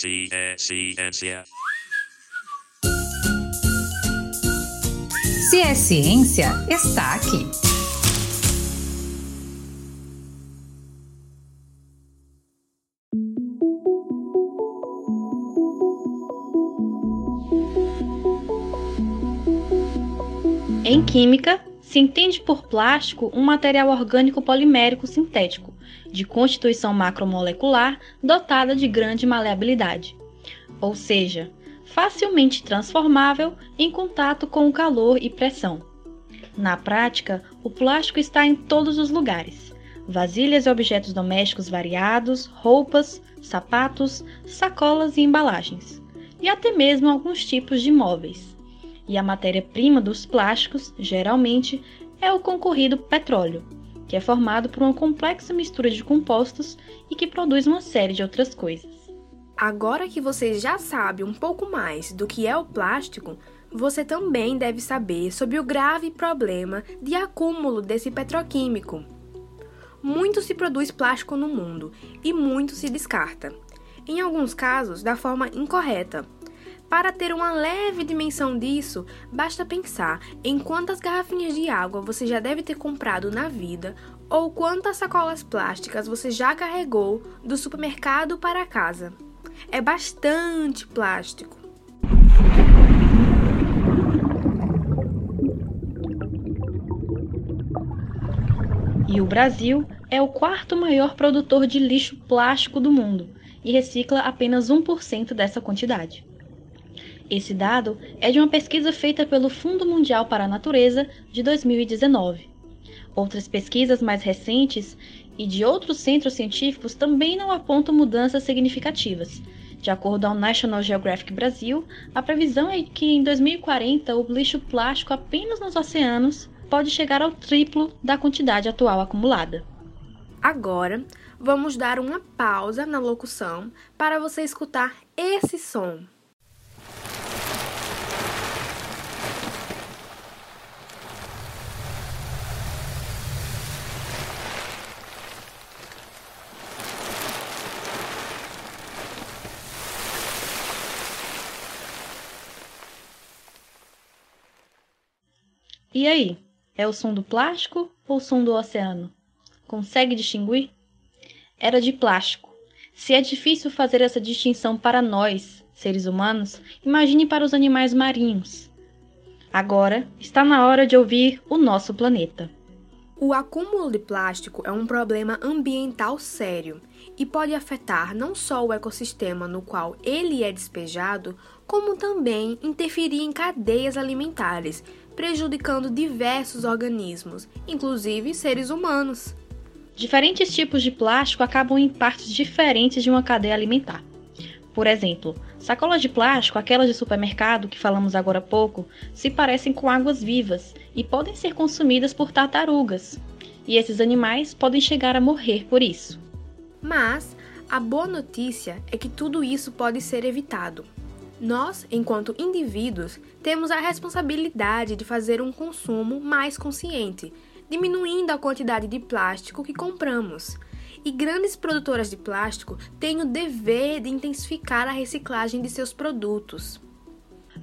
Se é ciência. Se é ciência, está aqui. Em química, se entende por plástico um material orgânico polimérico sintético, de constituição macromolecular dotada de grande maleabilidade, ou seja, facilmente transformável em contato com o calor e pressão. Na prática, o plástico está em todos os lugares: vasilhas e objetos domésticos variados, roupas, sapatos, sacolas e embalagens, e até mesmo alguns tipos de móveis. E a matéria-prima dos plásticos, geralmente, é o concorrido petróleo, que é formado por uma complexa mistura de compostos e que produz uma série de outras coisas. Agora que você já sabe um pouco mais do que é o plástico, você também deve saber sobre o grave problema de acúmulo desse petroquímico. Muito se produz plástico no mundo e muito se descarta, em alguns casos da forma incorreta. Para ter uma leve dimensão disso, basta pensar em quantas garrafinhas de água você já deve ter comprado na vida ou quantas sacolas plásticas você já carregou do supermercado para casa. É bastante plástico. E o Brasil é o quarto maior produtor de lixo plástico do mundo e recicla apenas 1% dessa quantidade. Esse dado é de uma pesquisa feita pelo Fundo Mundial para a Natureza de 2019. Outras pesquisas mais recentes e de outros centros científicos também não apontam mudanças significativas. De acordo ao National Geographic Brasil, a previsão é que em 2040 o lixo plástico apenas nos oceanos pode chegar ao triplo da quantidade atual acumulada. Agora, vamos dar uma pausa na locução para você escutar esse som. E aí, é o som do plástico ou o som do oceano? Consegue distinguir? Era de plástico. Se é difícil fazer essa distinção para nós, seres humanos, imagine para os animais marinhos. Agora está na hora de ouvir o nosso planeta. O acúmulo de plástico é um problema ambiental sério e pode afetar não só o ecossistema no qual ele é despejado, como também interferir em cadeias alimentares, prejudicando diversos organismos, inclusive seres humanos. Diferentes tipos de plástico acabam em partes diferentes de uma cadeia alimentar. Por exemplo, sacolas de plástico, aquelas de supermercado que falamos agora há pouco, se parecem com águas vivas e podem ser consumidas por tartarugas. E esses animais podem chegar a morrer por isso. Mas a boa notícia é que tudo isso pode ser evitado. Nós, enquanto indivíduos, temos a responsabilidade de fazer um consumo mais consciente, diminuindo a quantidade de plástico que compramos. E grandes produtoras de plástico têm o dever de intensificar a reciclagem de seus produtos.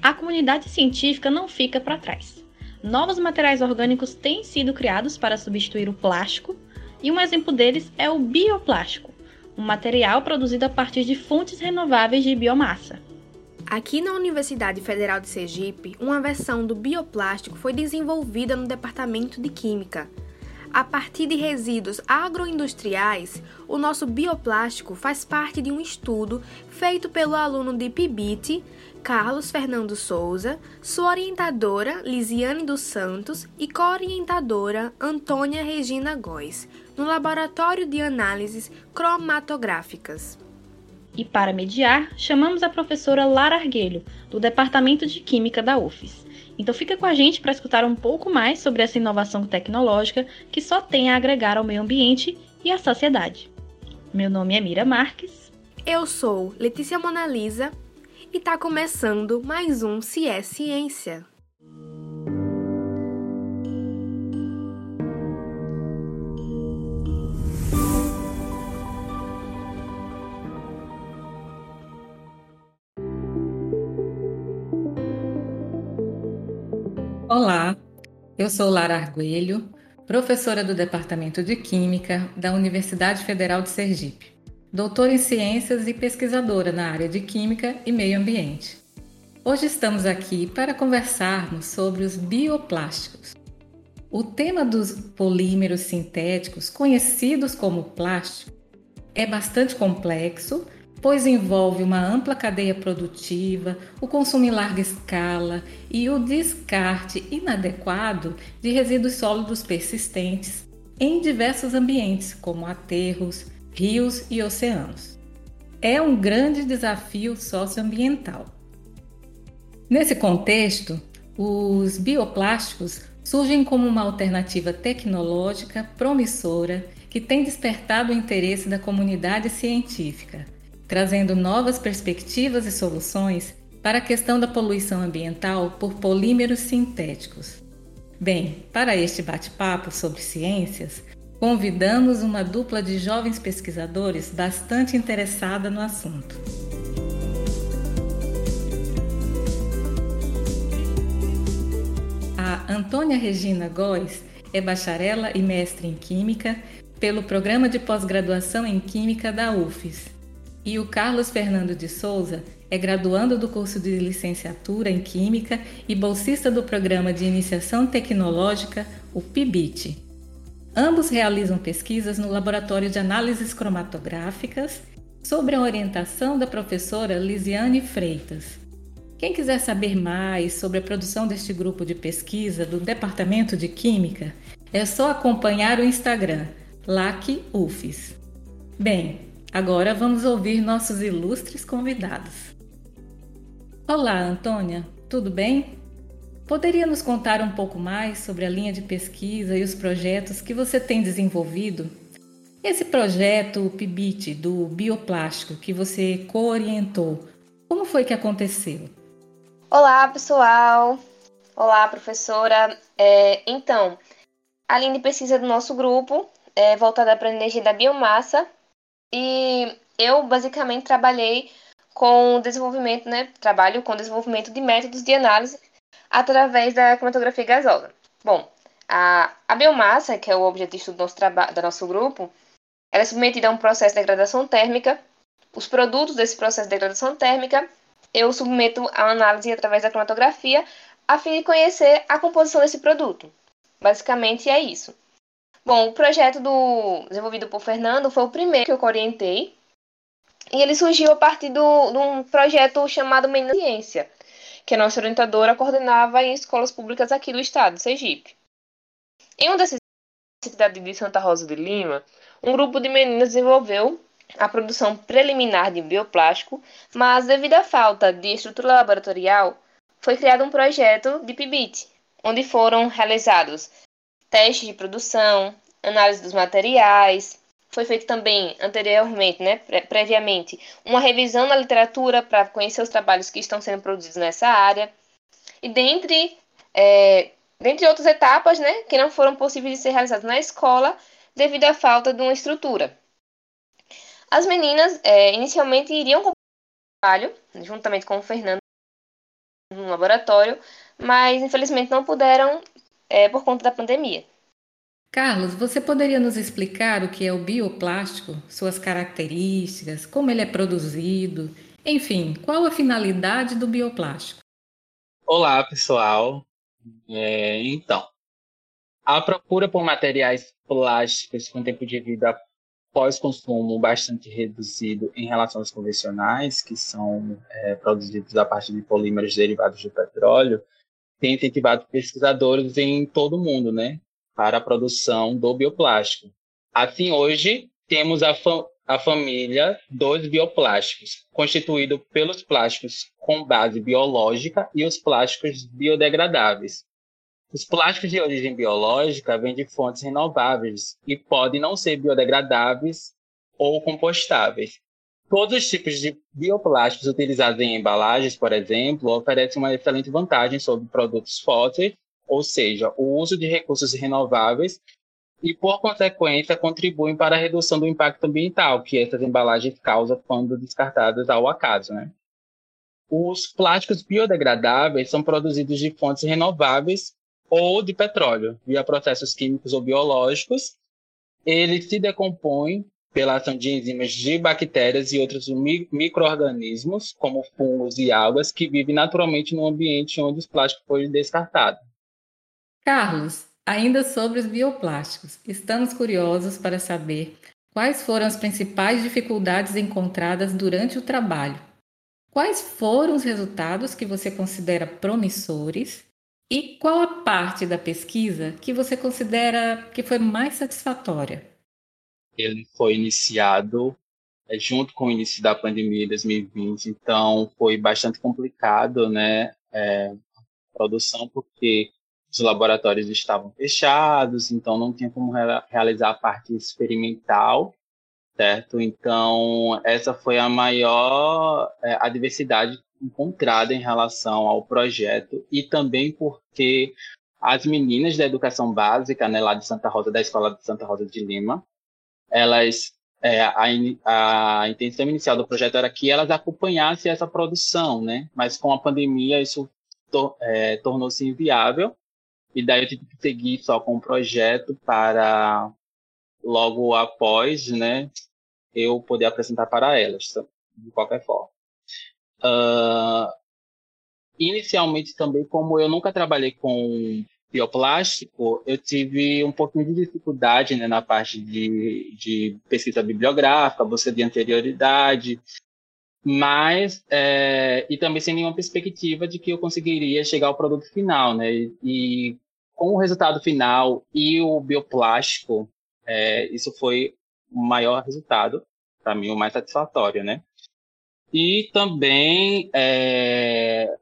A comunidade científica não fica para trás. Novos materiais orgânicos têm sido criados para substituir o plástico, e um exemplo deles é o bioplástico, um material produzido a partir de fontes renováveis de biomassa. Aqui na Universidade Federal de Sergipe, uma versão do bioplástico foi desenvolvida no Departamento de Química. A partir de resíduos agroindustriais, o nosso bioplástico faz parte de um estudo feito pelo aluno de PIBIT, Carlos Fernando Souza, sua orientadora Lisiane dos Santos e co-orientadora Antônia Regina Góes, no Laboratório de Análises Cromatográficas. E para mediar, chamamos a professora Lara Arguelho, do Departamento de Química da UFES. Então fica com a gente para escutar um pouco mais sobre essa inovação tecnológica que só tem a agregar ao meio ambiente e à sociedade. Meu nome é Mira Marques. Eu sou Letícia Monalisa e está começando mais um Se é Ciência. Olá, eu sou Lara Arguelho, professora do Departamento de Química da Universidade Federal de Sergipe, doutora em Ciências e pesquisadora na área de Química e Meio Ambiente. Hoje estamos aqui para conversarmos sobre os bioplásticos. O tema dos polímeros sintéticos, conhecidos como plástico, é bastante complexo pois envolve uma ampla cadeia produtiva, o consumo em larga escala e o descarte inadequado de resíduos sólidos persistentes em diversos ambientes, como aterros, rios e oceanos. É um grande desafio socioambiental. Nesse contexto, os bioplásticos surgem como uma alternativa tecnológica promissora que tem despertado o interesse da comunidade científica trazendo novas perspectivas e soluções para a questão da poluição ambiental por polímeros sintéticos. Bem, para este bate-papo sobre ciências, convidamos uma dupla de jovens pesquisadores bastante interessada no assunto. A Antônia Regina Góes é bacharela e mestre em Química pelo Programa de Pós-Graduação em Química da UFES e o Carlos Fernando de Souza é graduando do curso de licenciatura em Química e bolsista do programa de iniciação tecnológica, o PIBIT. Ambos realizam pesquisas no Laboratório de Análises Cromatográficas sobre a orientação da professora Lisiane Freitas. Quem quiser saber mais sobre a produção deste grupo de pesquisa do Departamento de Química, é só acompanhar o Instagram, LACUFES. Bem, Agora vamos ouvir nossos ilustres convidados. Olá, Antônia, tudo bem? Poderia nos contar um pouco mais sobre a linha de pesquisa e os projetos que você tem desenvolvido? Esse projeto, o PIBIT, do bioplástico, que você co-orientou, como foi que aconteceu? Olá, pessoal! Olá, professora! É, então, a linha de pesquisa do nosso grupo é voltada para a energia da biomassa e eu basicamente trabalhei com desenvolvimento, né? Trabalho com desenvolvimento de métodos de análise através da cromatografia gasosa. Bom, a, a biomassa, que é o objeto de estudo do nosso, do nosso grupo, ela é submetida a um processo de degradação térmica. Os produtos desse processo de degradação térmica eu submeto a análise através da cromatografia a fim de conhecer a composição desse produto. Basicamente é isso. Bom, o projeto do, desenvolvido por Fernando foi o primeiro que eu orientei. E ele surgiu a partir do, de um projeto chamado Menina Ciência, que a nossa orientadora coordenava em escolas públicas aqui do estado, Sergipe. Em uma dessas cidades de Santa Rosa de Lima, um grupo de meninas desenvolveu a produção preliminar de bioplástico, mas devido à falta de estrutura laboratorial, foi criado um projeto de PIBIT, onde foram realizados testes de produção, análise dos materiais. Foi feito também anteriormente, né, previamente, uma revisão na literatura para conhecer os trabalhos que estão sendo produzidos nessa área. E dentre, é, dentre outras etapas, né, que não foram possíveis de ser realizadas na escola devido à falta de uma estrutura. As meninas é, inicialmente iriam com o trabalho, juntamente com o Fernando, no laboratório, mas infelizmente não puderam é, por conta da pandemia. Carlos, você poderia nos explicar o que é o bioplástico, suas características, como ele é produzido, enfim, qual a finalidade do bioplástico? Olá, pessoal. É, então, a procura por materiais plásticos com tempo de vida pós-consumo bastante reduzido em relação aos convencionais, que são é, produzidos a partir de polímeros derivados do petróleo, tem incentivado pesquisadores em todo o mundo, né, para a produção do bioplástico. Assim, hoje temos a, a família dos bioplásticos, constituído pelos plásticos com base biológica e os plásticos biodegradáveis. Os plásticos de origem biológica vêm de fontes renováveis e podem não ser biodegradáveis ou compostáveis, Todos os tipos de bioplásticos utilizados em embalagens, por exemplo, oferecem uma excelente vantagem sobre produtos fósseis, ou seja, o uso de recursos renováveis e, por consequência, contribuem para a redução do impacto ambiental que essas embalagens causam quando descartadas ao acaso. Né? Os plásticos biodegradáveis são produzidos de fontes renováveis ou de petróleo, via processos químicos ou biológicos. Ele se decompõe pela ação de enzimas de bactérias e outros micro-organismos, como fungos e algas, que vivem naturalmente no ambiente onde os plásticos foram descartados. Carlos, ainda sobre os bioplásticos, estamos curiosos para saber quais foram as principais dificuldades encontradas durante o trabalho. Quais foram os resultados que você considera promissores e qual a parte da pesquisa que você considera que foi mais satisfatória? Ele foi iniciado é, junto com o início da pandemia de 2020, então foi bastante complicado, né, é, a produção, porque os laboratórios estavam fechados, então não tinha como realizar a parte experimental, certo? Então, essa foi a maior é, adversidade encontrada em relação ao projeto e também porque as meninas da educação básica, né, lá de Santa Rosa, da Escola de Santa Rosa de Lima, elas é, a, a intenção inicial do projeto era que elas acompanhassem essa produção, né? Mas com a pandemia isso to, é, tornou-se inviável e daí eu tive que seguir só com o projeto para logo após, né? Eu poder apresentar para elas, de qualquer forma. Uh, inicialmente também, como eu nunca trabalhei com bioplástico, eu tive um pouquinho de dificuldade né, na parte de, de pesquisa bibliográfica, busca de anterioridade, mas é, e também sem nenhuma perspectiva de que eu conseguiria chegar ao produto final, né? E, com o resultado final e o bioplástico, é, isso foi o maior resultado para mim, o mais satisfatório, né? E também é,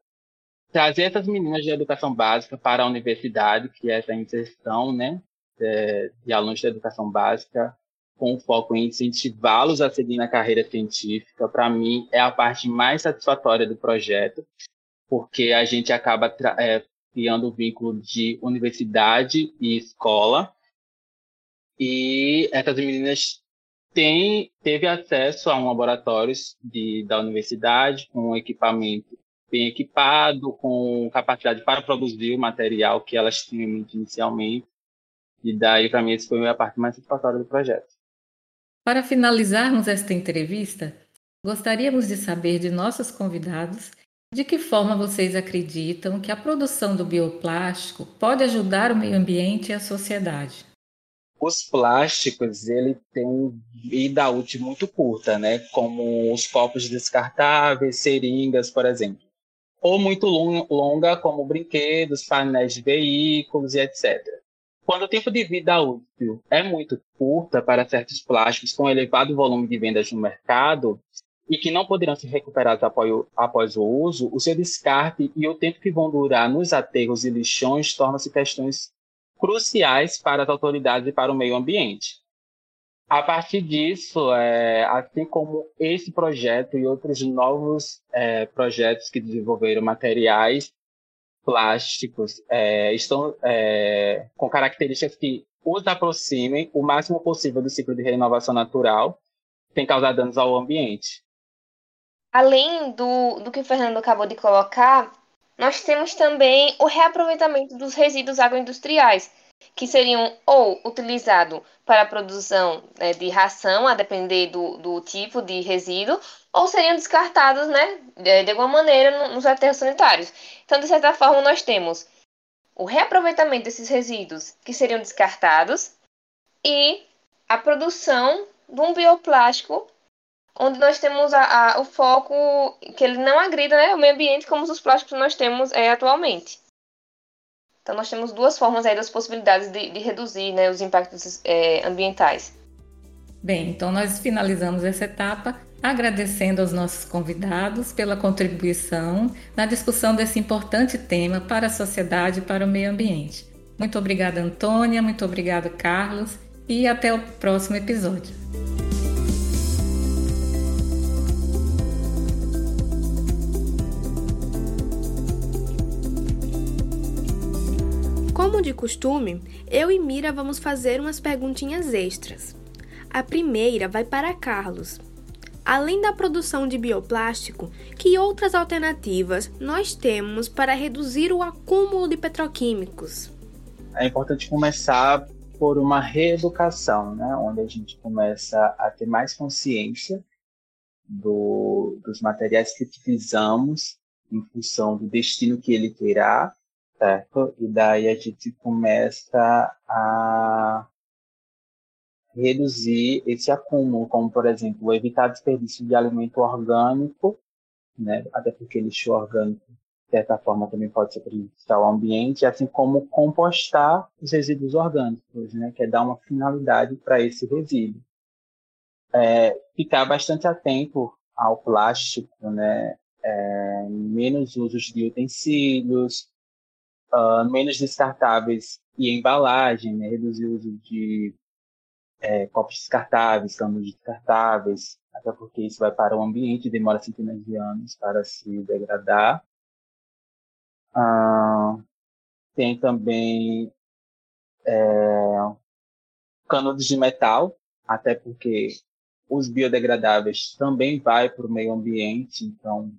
trazer essas meninas de educação básica para a universidade, que é essa inserção né, de, de alunos de educação básica, com foco em incentivá-los a seguir na carreira científica, para mim é a parte mais satisfatória do projeto, porque a gente acaba é, criando o um vínculo de universidade e escola, e essas meninas têm, teve acesso a um laboratório de, da universidade com equipamento bem equipado, com capacidade para produzir o material que elas tinham inicialmente. E daí, para mim, essa foi a parte mais satisfatória do projeto. Para finalizarmos esta entrevista, gostaríamos de saber de nossos convidados de que forma vocês acreditam que a produção do bioplástico pode ajudar o meio ambiente e a sociedade. Os plásticos, ele tem vida útil muito curta, né? Como os copos descartáveis, seringas, por exemplo ou muito longa, como brinquedos, painéis de veículos e etc. Quando o tempo de vida útil é muito curta para certos plásticos com elevado volume de vendas no mercado e que não poderão ser recuperados após o uso, o seu descarte e o tempo que vão durar nos aterros e lixões tornam-se questões cruciais para as autoridades e para o meio ambiente. A partir disso, é, assim como esse projeto e outros novos é, projetos que desenvolveram materiais plásticos é, estão é, com características que os aproximem o máximo possível do ciclo de renovação natural, sem causar danos ao ambiente. Além do, do que o Fernando acabou de colocar, nós temos também o reaproveitamento dos resíduos agroindustriais, que seriam ou utilizados para a produção né, de ração, a depender do, do tipo de resíduo, ou seriam descartados né, de, de alguma maneira nos aterros sanitários. Então, de certa forma, nós temos o reaproveitamento desses resíduos que seriam descartados e a produção de um bioplástico onde nós temos a, a, o foco que ele não agrida né, o meio ambiente como os plásticos que nós temos é, atualmente. Então, nós temos duas formas aí das possibilidades de, de reduzir né, os impactos é, ambientais. Bem, então nós finalizamos essa etapa agradecendo aos nossos convidados pela contribuição na discussão desse importante tema para a sociedade e para o meio ambiente. Muito obrigada, Antônia, muito obrigada, Carlos, e até o próximo episódio. De costume, eu e Mira vamos fazer umas perguntinhas extras. A primeira vai para Carlos. Além da produção de bioplástico, que outras alternativas nós temos para reduzir o acúmulo de petroquímicos? é importante começar por uma reeducação, né? onde a gente começa a ter mais consciência do, dos materiais que utilizamos em função do destino que ele terá, certo? E daí a gente começa a reduzir esse acúmulo, como por exemplo, evitar desperdício de alimento orgânico, né? Até porque lixo orgânico de certa forma também pode ser prejudicial ao ambiente, assim como compostar os resíduos orgânicos, né? Que é dar uma finalidade para esse resíduo. É, ficar bastante atento ao plástico, né? É, menos usos de utensílios, uh, menos descartáveis e embalagem, né? reduzir o uso de é, copos descartáveis, canos descartáveis, até porque isso vai para o ambiente e demora centenas de anos para se degradar. Uh, tem também é, canudos de metal, até porque os biodegradáveis também vai para o meio ambiente, então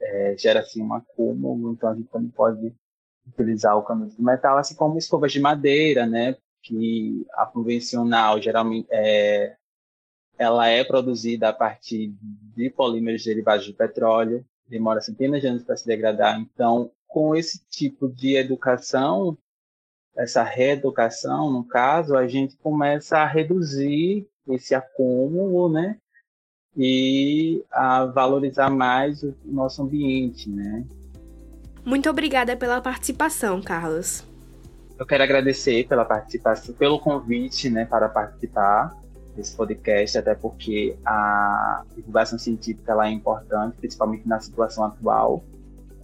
é, gera-se um acúmulo, então a gente também pode utilizar o canudo de metal, assim como escovas de madeira, né, que a convencional geralmente é, ela é produzida a partir de polímeros derivados de petróleo, demora centenas de anos para se degradar, então com esse tipo de educação, essa reeducação, no caso, a gente começa a reduzir esse acúmulo, né? E a valorizar mais o nosso ambiente, né? Muito obrigada pela participação, Carlos. Eu quero agradecer pela participação, pelo convite, né, para participar desse podcast, até porque a divulgação científica ela é importante, principalmente na situação atual,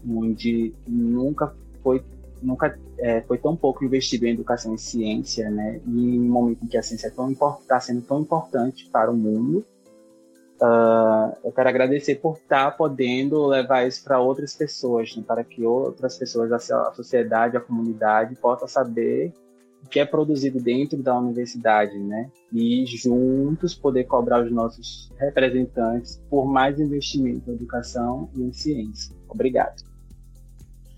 onde nunca foi nunca é, foi tão pouco investido em educação e ciência, né? E em um momento em que a ciência está sendo tão importante para o mundo, uh, eu quero agradecer por estar tá podendo levar isso para outras pessoas, né? para que outras pessoas, a sociedade, a comunidade, possa saber o que é produzido dentro da universidade, né? E juntos poder cobrar os nossos representantes por mais investimento em educação e em ciência. Obrigado.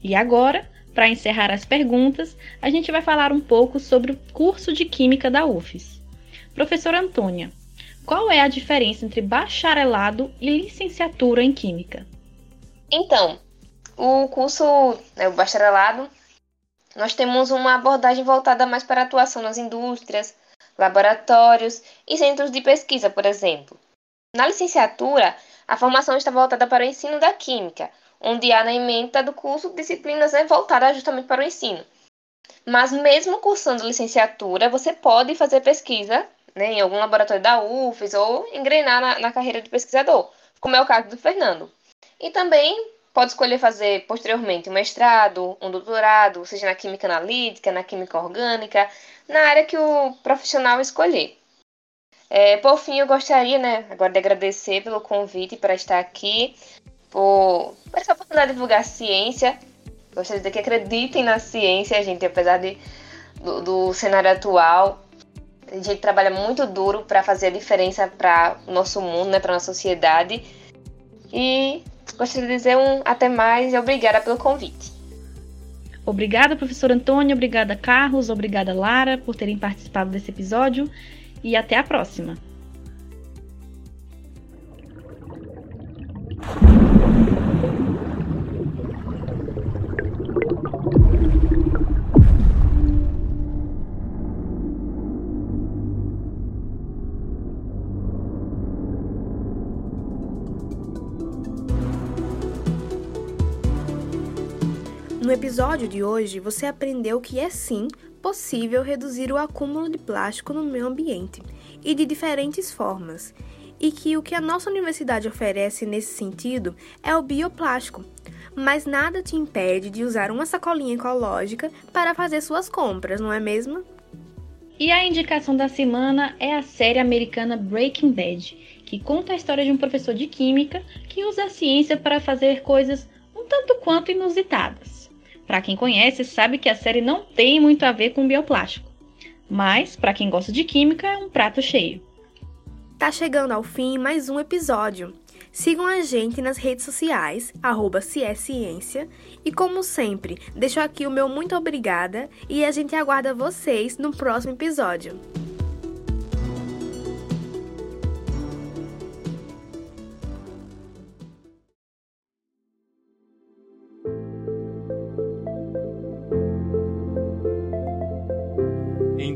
E agora, para encerrar as perguntas, a gente vai falar um pouco sobre o curso de Química da UFES. Professora Antônia, qual é a diferença entre bacharelado e licenciatura em Química? Então, o curso, né, o bacharelado, nós temos uma abordagem voltada mais para atuação nas indústrias, laboratórios e centros de pesquisa, por exemplo. Na licenciatura, a formação está voltada para o ensino da química, onde há na ementa do curso disciplinas né, voltadas justamente para o ensino. Mas mesmo cursando licenciatura, você pode fazer pesquisa né, em algum laboratório da UFES ou engrenar na, na carreira de pesquisador, como é o caso do Fernando. E também pode escolher fazer posteriormente um mestrado, um doutorado, seja na química analítica, na química orgânica, na área que o profissional escolher. É, por fim, eu gostaria né, agora de agradecer pelo convite para estar aqui por, por essa oportunidade de divulgar ciência. Gostaria de dizer que acreditem na ciência, gente, apesar de, do, do cenário atual. A gente trabalha muito duro para fazer a diferença para o nosso mundo, né, para nossa sociedade. E gostaria de dizer um até mais e obrigada pelo convite. Obrigada, professor Antônio, obrigada, Carlos, obrigada, Lara, por terem participado desse episódio e até a próxima. Episódio de hoje, você aprendeu que é sim possível reduzir o acúmulo de plástico no meio ambiente e de diferentes formas, e que o que a nossa universidade oferece nesse sentido é o bioplástico. Mas nada te impede de usar uma sacolinha ecológica para fazer suas compras, não é mesmo? E a indicação da semana é a série americana Breaking Bad, que conta a história de um professor de química que usa a ciência para fazer coisas um tanto quanto inusitadas. Para quem conhece, sabe que a série não tem muito a ver com bioplástico. Mas, para quem gosta de química, é um prato cheio. Tá chegando ao fim mais um episódio. Sigam a gente nas redes sociais, arroba Ciência, e como sempre, deixo aqui o meu muito obrigada e a gente aguarda vocês no próximo episódio.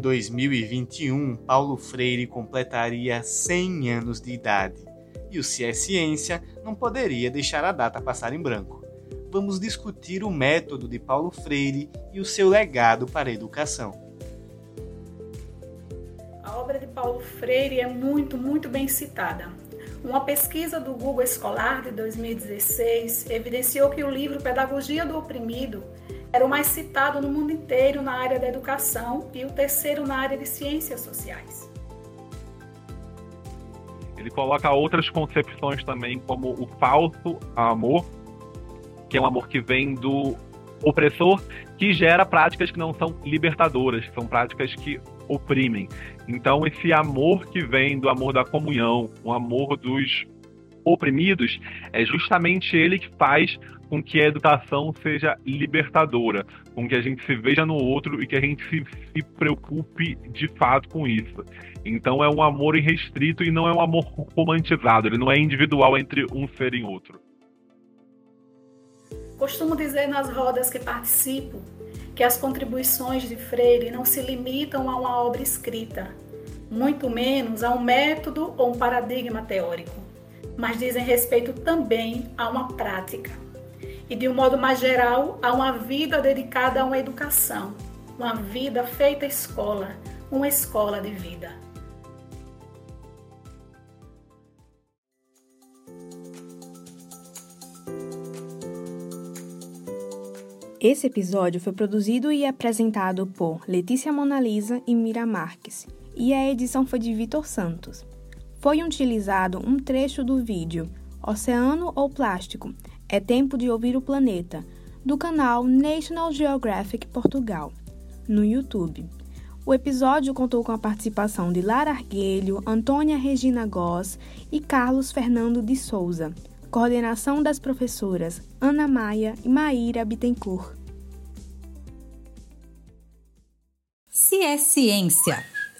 2021, Paulo Freire completaria 100 anos de idade e o Se é Ciência não poderia deixar a data passar em branco. Vamos discutir o método de Paulo Freire e o seu legado para a educação. A obra de Paulo Freire é muito, muito bem citada. Uma pesquisa do Google Escolar de 2016 evidenciou que o livro Pedagogia do Oprimido era o mais citado no mundo inteiro na área da educação e o terceiro na área de ciências sociais. Ele coloca outras concepções também, como o falso amor, que é um amor que vem do opressor, que gera práticas que não são libertadoras, são práticas que oprimem. Então, esse amor que vem do amor da comunhão, o amor dos oprimidos, é justamente ele que faz com que a educação seja libertadora, com que a gente se veja no outro e que a gente se, se preocupe de fato com isso. Então é um amor irrestrito e não é um amor romantizado, ele não é individual entre um ser e outro. Costumo dizer nas rodas que participo que as contribuições de Freire não se limitam a uma obra escrita, muito menos a um método ou um paradigma teórico, mas dizem respeito também a uma prática e, de um modo mais geral, a uma vida dedicada a uma educação, uma vida feita escola, uma escola de vida. Esse episódio foi produzido e apresentado por Letícia Monalisa e Mira Marques, e a edição foi de Vitor Santos. Foi utilizado um trecho do vídeo Oceano ou Plástico? É Tempo de Ouvir o Planeta, do canal National Geographic Portugal, no YouTube. O episódio contou com a participação de Lara Arguelho, Antônia Regina Goss e Carlos Fernando de Souza coordenação das professoras Ana Maia e Maíra Bittencourt. Se é Ciência,